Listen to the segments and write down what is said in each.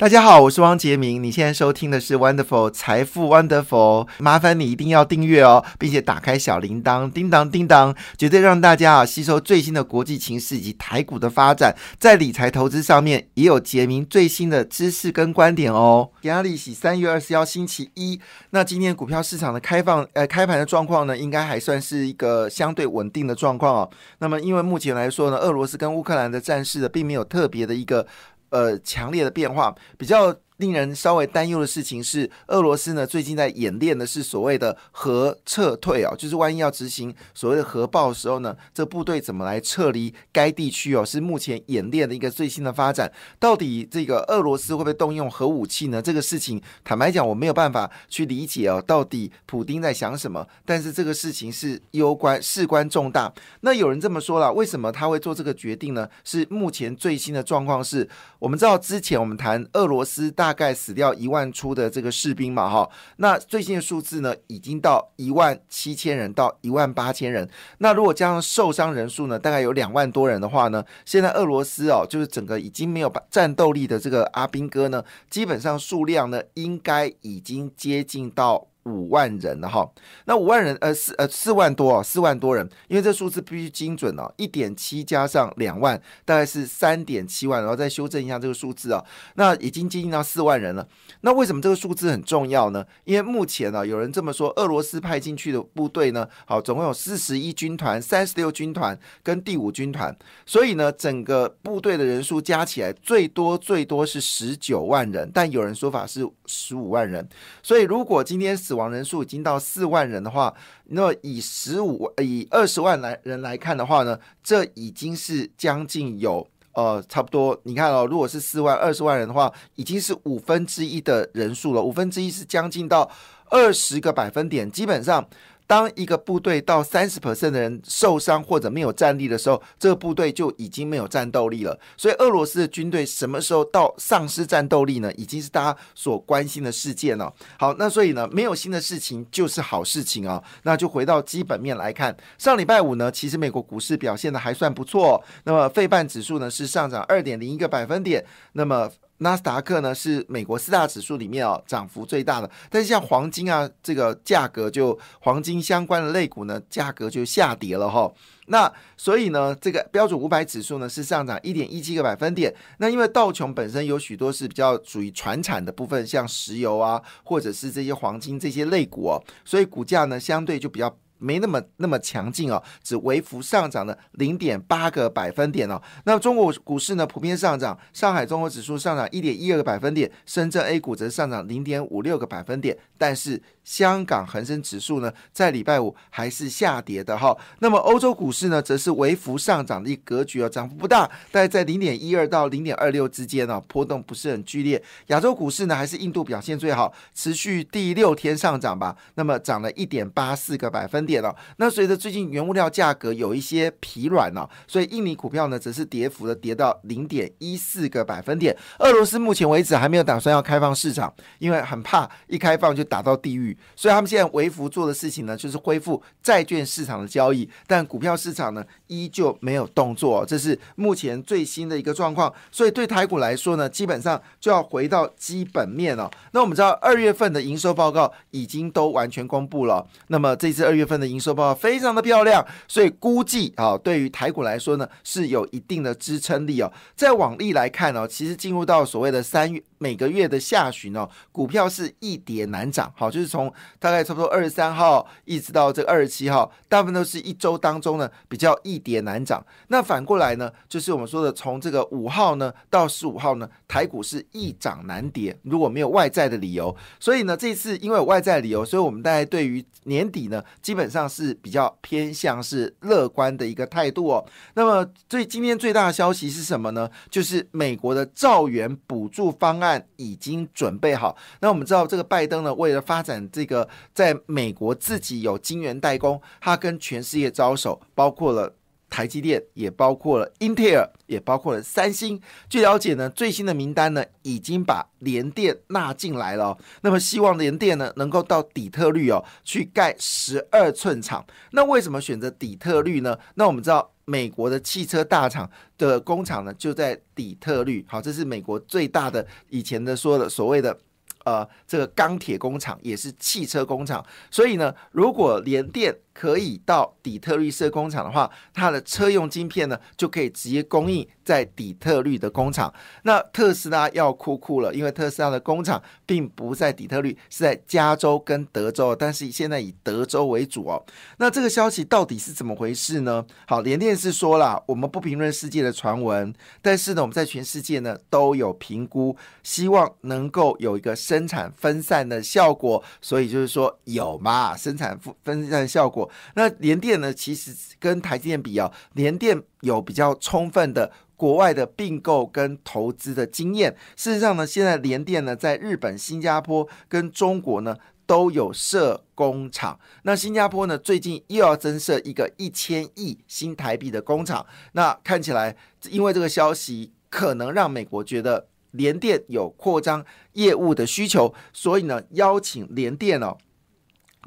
大家好，我是汪杰明。你现在收听的是 Wonderful 财富 Wonderful，麻烦你一定要订阅哦，并且打开小铃铛，叮当叮当，绝对让大家啊吸收最新的国际情势以及台股的发展，在理财投资上面也有杰明最新的知识跟观点哦。压力喜三月二十号星期一，那今天股票市场的开放呃开盘的状况呢，应该还算是一个相对稳定的状况哦。那么因为目前来说呢，俄罗斯跟乌克兰的战事呢，并没有特别的一个。呃，强烈的变化比较。令人稍微担忧的事情是，俄罗斯呢最近在演练的是所谓的核撤退啊，就是万一要执行所谓的核爆的时候呢，这部队怎么来撤离该地区哦？是目前演练的一个最新的发展。到底这个俄罗斯会不会动用核武器呢？这个事情坦白讲，我没有办法去理解哦，到底普丁在想什么？但是这个事情是攸关事关重大。那有人这么说了，为什么他会做这个决定呢？是目前最新的状况是，我们知道之前我们谈俄罗斯大。大概死掉一万出的这个士兵嘛，哈，那最近的数字呢，已经到一万七千人到一万八千人。那如果加上受伤人数呢，大概有两万多人的话呢，现在俄罗斯哦，就是整个已经没有战斗力的这个阿兵哥呢，基本上数量呢，应该已经接近到。五万人了哈，那五万人呃四呃四万多哦，四万多人，因为这数字必须精准哦，一点七加上两万，大概是三点七万，然后再修正一下这个数字啊，那已经接近到四万人了。那为什么这个数字很重要呢？因为目前呢，有人这么说，俄罗斯派进去的部队呢，好，总共有四十一军团、三十六军团跟第五军团，所以呢，整个部队的人数加起来最多最多是十九万人，但有人说法是十五万人，所以如果今天。死亡人数已经到四万人的话，那以十五以二十万来人来看的话呢，这已经是将近有呃差不多。你看哦，如果是四万二十万人的话，已经是五分之一的人数了。五分之一是将近到二十个百分点，基本上。当一个部队到三十 percent 的人受伤或者没有战力的时候，这个部队就已经没有战斗力了。所以，俄罗斯的军队什么时候到丧失战斗力呢？已经是大家所关心的事件了。好，那所以呢，没有新的事情就是好事情啊。那就回到基本面来看，上礼拜五呢，其实美国股市表现的还算不错。那么，费半指数呢是上涨二点零一个百分点。那么纳斯达克呢是美国四大指数里面哦涨幅最大的，但是像黄金啊这个价格就黄金相关的类股呢价格就下跌了哈。那所以呢这个标准五百指数呢是上涨一点一七个百分点。那因为道琼本身有许多是比较属于传产的部分，像石油啊或者是这些黄金这些类股哦，所以股价呢相对就比较。没那么那么强劲哦，只微幅上涨了零点八个百分点哦。那中国股市呢普遍上涨，上海综合指数上涨一点一二个百分点，深圳 A 股则上涨零点五六个百分点，但是。香港恒生指数呢，在礼拜五还是下跌的哈。那么欧洲股市呢，则是微幅上涨的一格局哦，涨幅不大，大概在零点一二到零点二六之间呢，波动不是很剧烈。亚洲股市呢，还是印度表现最好，持续第六天上涨吧。那么涨了一点八四个百分点点了。那随着最近原物料价格有一些疲软呢，所以印尼股票呢，则是跌幅的跌到零点一四个百分点。俄罗斯目前为止还没有打算要开放市场，因为很怕一开放就打到地狱。所以他们现在为福做的事情呢，就是恢复债券市场的交易，但股票市场呢依旧没有动作，这是目前最新的一个状况。所以对台股来说呢，基本上就要回到基本面了。那我们知道二月份的营收报告已经都完全公布了，那么这次二月份的营收报告非常的漂亮，所以估计啊，对于台股来说呢，是有一定的支撑力哦。在往例来看呢，其实进入到所谓的三月。每个月的下旬哦，股票是一跌难涨，好，就是从大概差不多二十三号一直到这个二十七号，大部分都是一周当中呢比较一跌难涨。那反过来呢，就是我们说的从这个五号呢到十五号呢，台股是易涨难跌，如果没有外在的理由。所以呢，这次因为有外在理由，所以我们大概对于年底呢，基本上是比较偏向是乐观的一个态度哦。那么最今天最大的消息是什么呢？就是美国的造元补助方案。已经准备好。那我们知道，这个拜登呢，为了发展这个在美国自己有晶圆代工，他跟全世界招手，包括了台积电，也包括了英特尔，也包括了三星。据了解呢，最新的名单呢，已经把联电纳进来了。那么希望联电呢，能够到底特律哦，去盖十二寸厂。那为什么选择底特律呢？那我们知道。美国的汽车大厂的工厂呢就在底特律。好，这是美国最大的以前的说的所谓的。呃，这个钢铁工厂也是汽车工厂，所以呢，如果联电可以到底特律设工厂的话，它的车用晶片呢就可以直接供应在底特律的工厂。那特斯拉要哭哭了，因为特斯拉的工厂并不在底特律，是在加州跟德州，但是现在以德州为主哦。那这个消息到底是怎么回事呢？好，联电是说了，我们不评论世界的传闻，但是呢，我们在全世界呢都有评估，希望能够有一个。生产分散的效果，所以就是说有嘛，生产分分散效果。那联电呢，其实跟台积电比啊，联电有比较充分的国外的并购跟投资的经验。事实上呢，现在联电呢，在日本、新加坡跟中国呢都有设工厂。那新加坡呢，最近又要增设一个一千亿新台币的工厂。那看起来，因为这个消息可能让美国觉得。联电有扩张业务的需求，所以呢，邀请联电哦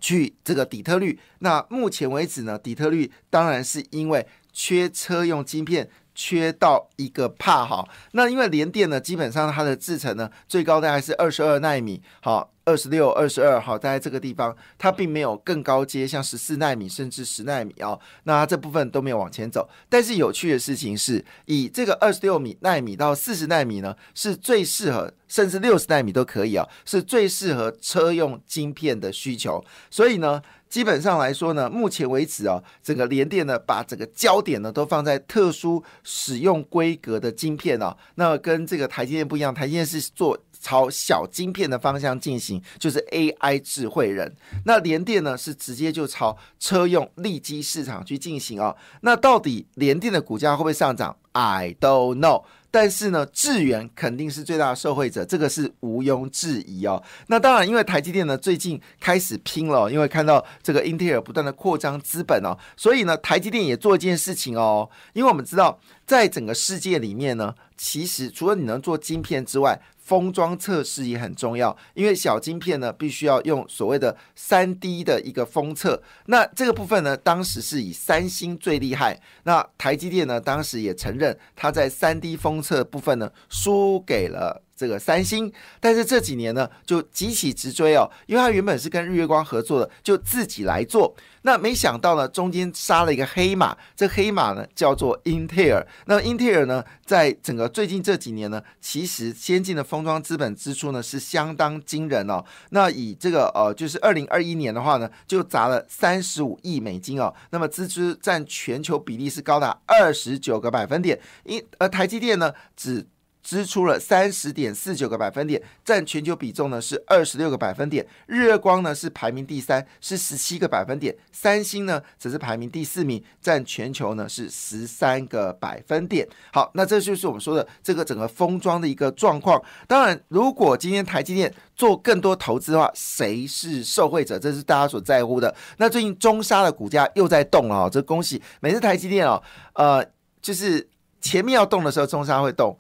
去这个底特律。那目前为止呢，底特律当然是因为缺车用晶片。缺到一个怕哈，那因为联电呢，基本上它的制程呢，最高大概是二十二纳米，好，二十六、二十二，好，在这个地方，它并没有更高阶，像十四纳米甚至十纳米哦，那这部分都没有往前走。但是有趣的事情是，以这个二十六米纳米到四十纳米呢，是最适合，甚至六十纳米都可以啊，是最适合车用晶片的需求，所以呢。基本上来说呢，目前为止啊，整个联电呢，把整个焦点呢都放在特殊使用规格的晶片啊。那跟这个台积电不一样，台积电是做朝小晶片的方向进行，就是 AI 智慧人。那联电呢是直接就朝车用利基市场去进行哦。那到底联电的股价会不会上涨？I don't know。但是呢，智源肯定是最大的受惠者，这个是毋庸置疑哦。那当然，因为台积电呢最近开始拼了，因为看到这个英特尔不断的扩张资本哦，所以呢，台积电也做一件事情哦。因为我们知道，在整个世界里面呢，其实除了你能做晶片之外，封装测试也很重要，因为小晶片呢必须要用所谓的三 D 的一个封测。那这个部分呢，当时是以三星最厉害。那台积电呢，当时也承认它在三 D 封测部分呢输给了。这个三星，但是这几年呢，就急起直追哦，因为它原本是跟日月光合作的，就自己来做。那没想到呢，中间杀了一个黑马，这黑马呢叫做英特尔。那英特尔呢，在整个最近这几年呢，其实先进的封装资本支出呢是相当惊人哦。那以这个呃，就是二零二一年的话呢，就砸了三十五亿美金哦。那么支出占全球比例是高达二十九个百分点，因而台积电呢只。支出了三十点四九个百分点，占全球比重呢是二十六个百分点。日月光呢是排名第三，是十七个百分点。三星呢则是排名第四名，占全球呢是十三个百分点。好，那这就是我们说的这个整个封装的一个状况。当然，如果今天台积电做更多投资的话，谁是受惠者？这是大家所在乎的。那最近中沙的股价又在动了，这恭喜！每次台积电哦，呃，就是前面要动的时候，中沙会动。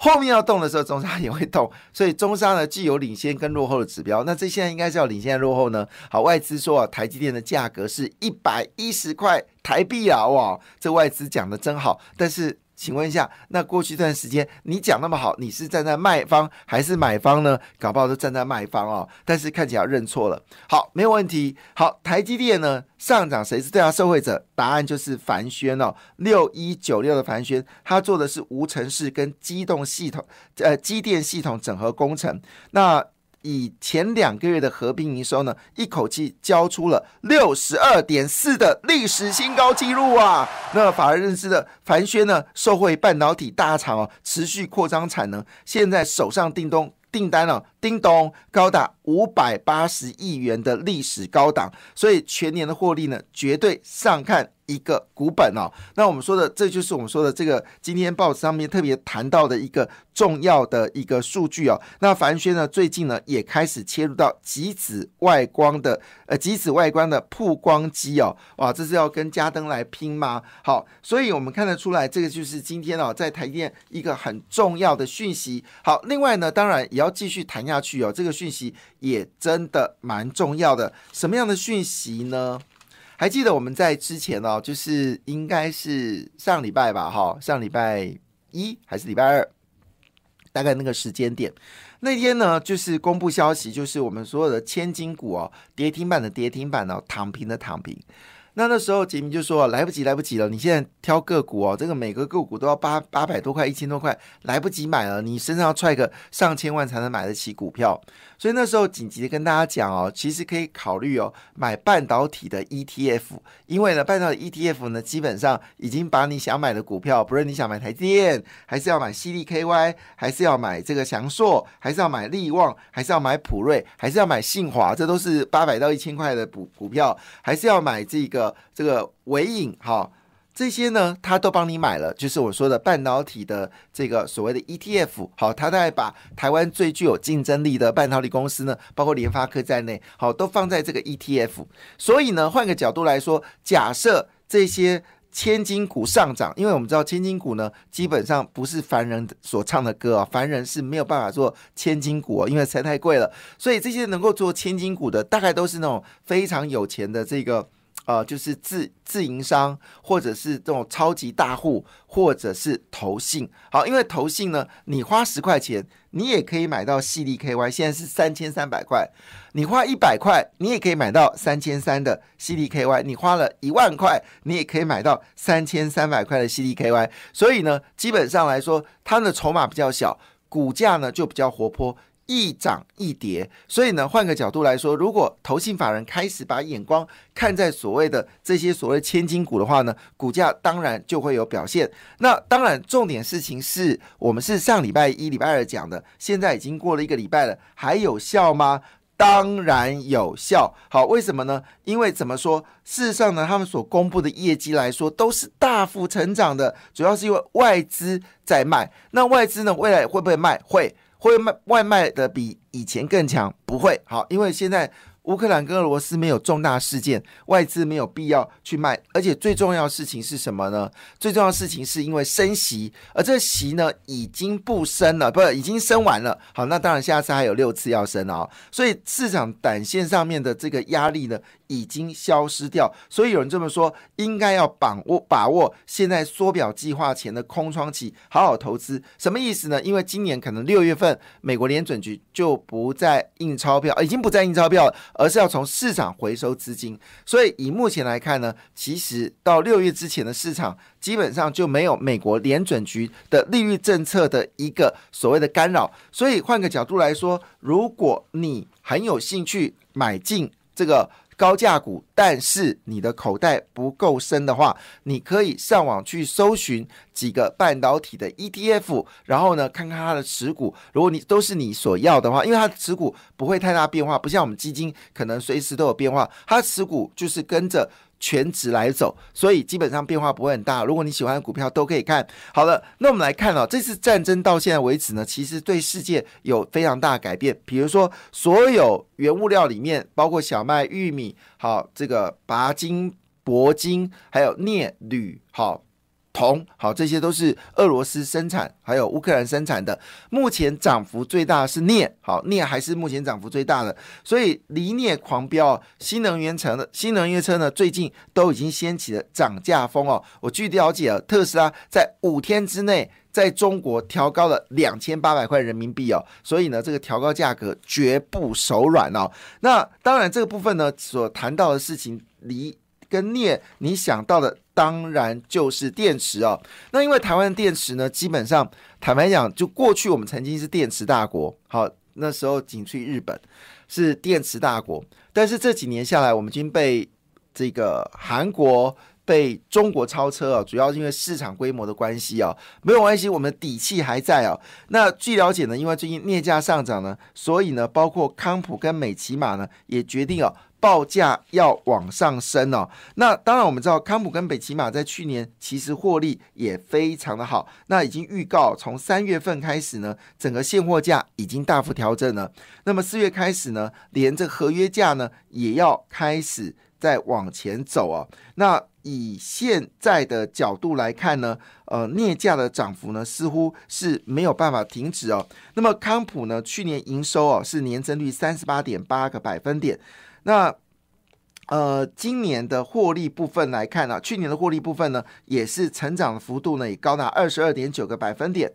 后面要动的时候，中沙也会动，所以中沙呢既有领先跟落后的指标。那这现在应该是要领先落后呢？好，外资说啊，台积电的价格是一百一十块台币啊，哇，这外资讲的真好，但是。请问一下，那过去一段时间你讲那么好，你是站在卖方还是买方呢？搞不好都站在卖方哦。但是看起来认错了。好，没有问题。好，台积电呢上涨，谁是最大受惠者？答案就是凡轩哦，六一九六的凡轩，他做的是无尘室跟机动系统，呃，机电系统整合工程。那以前两个月的合并营收呢，一口气交出了六十二点四的历史新高纪录啊！那反而认知的凡轩呢，受惠半导体大厂哦，持续扩张产能，现在手上订东订单了，叮咚，高达五百八十亿元的历史高档，所以全年的获利呢，绝对上看。一个股本哦，那我们说的，这就是我们说的这个今天报纸上面特别谈到的一个重要的一个数据哦。那凡轩呢，最近呢也开始切入到极紫外光的呃极紫外光的曝光机哦，哇，这是要跟嘉登来拼吗？好，所以我们看得出来，这个就是今天哦在台电一个很重要的讯息。好，另外呢，当然也要继续谈下去哦，这个讯息也真的蛮重要的。什么样的讯息呢？还记得我们在之前哦，就是应该是上礼拜吧，哈，上礼拜一还是礼拜二，大概那个时间点，那天呢，就是公布消息，就是我们所有的千金股哦，跌停板的跌停板哦，躺平的躺平。那那时候杰明就说来不及，来不及了！你现在挑个股哦，这个每个个股都要八八百多块、一千多块，来不及买了。你身上要揣个上千万才能买得起股票，所以那时候紧急的跟大家讲哦，其实可以考虑哦，买半导体的 ETF，因为呢，半导体 ETF 呢，基本上已经把你想买的股票，不论你想买台电，还是要买 CDKY，还是要买这个翔硕，还是要买利旺，还是要买普瑞，还是要买信华，这都是八百到一千块的股股票，还是要买这个。这个尾影哈，这些呢，他都帮你买了，就是我说的半导体的这个所谓的 ETF，好，他在把台湾最具有竞争力的半导体公司呢，包括联发科在内，好，都放在这个 ETF。所以呢，换个角度来说，假设这些千金股上涨，因为我们知道千金股呢，基本上不是凡人所唱的歌啊，凡人是没有办法做千金股，因为实在太贵了。所以这些能够做千金股的，大概都是那种非常有钱的这个。呃，就是自自营商，或者是这种超级大户，或者是投信。好，因为投信呢，你花十块钱，你也可以买到细粒 KY，现在是三千三百块。你花一百块，你也可以买到三千三的细粒 KY。你花了一万块，你也可以买到三千三百块的细粒 KY。所以呢，基本上来说，它的筹码比较小，股价呢就比较活泼。一涨一跌，所以呢，换个角度来说，如果投信法人开始把眼光看在所谓的这些所谓千金股的话呢，股价当然就会有表现。那当然，重点事情是我们是上礼拜一、礼拜二讲的，现在已经过了一个礼拜了，还有效吗？当然有效。好，为什么呢？因为怎么说？事实上呢，他们所公布的业绩来说都是大幅成长的，主要是因为外资在卖。那外资呢，未来会不会卖？会。会卖外卖的比以前更强？不会，好，因为现在。乌克兰跟俄罗斯没有重大事件，外资没有必要去卖，而且最重要的事情是什么呢？最重要的事情是因为升息，而这息呢已经不升了，不，已经升完了。好，那当然下次还有六次要升哦，所以市场短线上面的这个压力呢已经消失掉。所以有人这么说，应该要把握把握现在缩表计划前的空窗期，好好投资。什么意思呢？因为今年可能六月份美国联准局就不再印钞票，已经不再印钞票了。而是要从市场回收资金，所以以目前来看呢，其实到六月之前的市场基本上就没有美国联准局的利率政策的一个所谓的干扰。所以换个角度来说，如果你很有兴趣买进这个。高价股，但是你的口袋不够深的话，你可以上网去搜寻几个半导体的 ETF，然后呢，看看它的持股。如果你都是你所要的话，因为它的持股不会太大变化，不像我们基金可能随时都有变化，它持股就是跟着。全值来走，所以基本上变化不会很大。如果你喜欢的股票都可以看。好了，那我们来看哦，这次战争到现在为止呢，其实对世界有非常大的改变。比如说，所有原物料里面，包括小麦、玉米，好，这个钯金、铂金，还有镍、铝，好。铜好，这些都是俄罗斯生产，还有乌克兰生产的。目前涨幅最大的是镍，好，镍还是目前涨幅最大的。所以锂镍狂飙，新能源车的新能源车呢，最近都已经掀起了涨价风哦。我据了解啊，特斯拉在五天之内在中国调高了两千八百块人民币哦。所以呢，这个调高价格绝不手软哦。那当然，这个部分呢，所谈到的事情，离跟镍，你想到的。当然就是电池哦。那因为台湾的电池呢，基本上坦白讲，就过去我们曾经是电池大国，好，那时候仅次于日本是电池大国。但是这几年下来，我们已经被这个韩国、被中国超车啊，主要是因为市场规模的关系啊，没有关系，我们底气还在啊。那据了解呢，因为最近镍价上涨呢，所以呢，包括康普跟美骑马呢，也决定啊。报价要往上升哦，那当然我们知道康普跟北骑马在去年其实获利也非常的好，那已经预告从三月份开始呢，整个现货价已经大幅调整了。那么四月开始呢，连这合约价呢也要开始再往前走哦。那以现在的角度来看呢，呃，镍价的涨幅呢似乎是没有办法停止哦。那么康普呢去年营收哦是年增率三十八点八个百分点。那呃，今年的获利部分来看呢，去年的获利部分呢，也是成长的幅度呢，也高达二十二点九个百分点。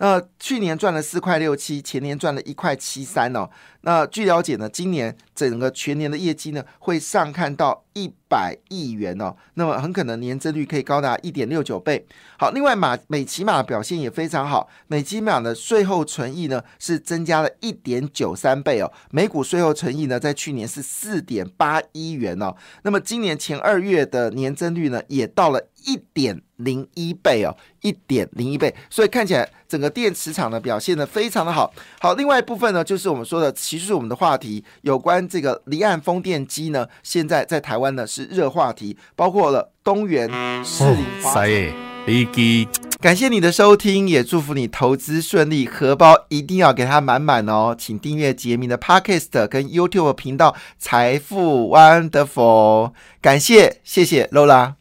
那去年赚了四块六七，前年赚了一块七三哦。那据了解呢，今年整个全年的业绩呢会上看到一百亿元哦。那么很可能年增率可以高达一点六九倍。好，另外马美骑马表现也非常好，美骑马的税后存益呢是增加了一点九三倍哦。每股税后存益呢在去年是四点八一元哦。那么今年前二月的年增率呢也到了一点零一倍哦，一点零一倍。所以看起来整个电池厂的表现呢非常的好。好，另外一部分呢就是我们说的。其实我们的话题有关这个离岸风电机呢，现在在台湾呢是热话题，包括了东元、士林、华。感谢你的收听，也祝福你投资顺利，荷包一定要给它满满哦！请订阅杰明的 Podcast 跟 YouTube 频道财富 Wonderful，感谢，谢谢 Lola。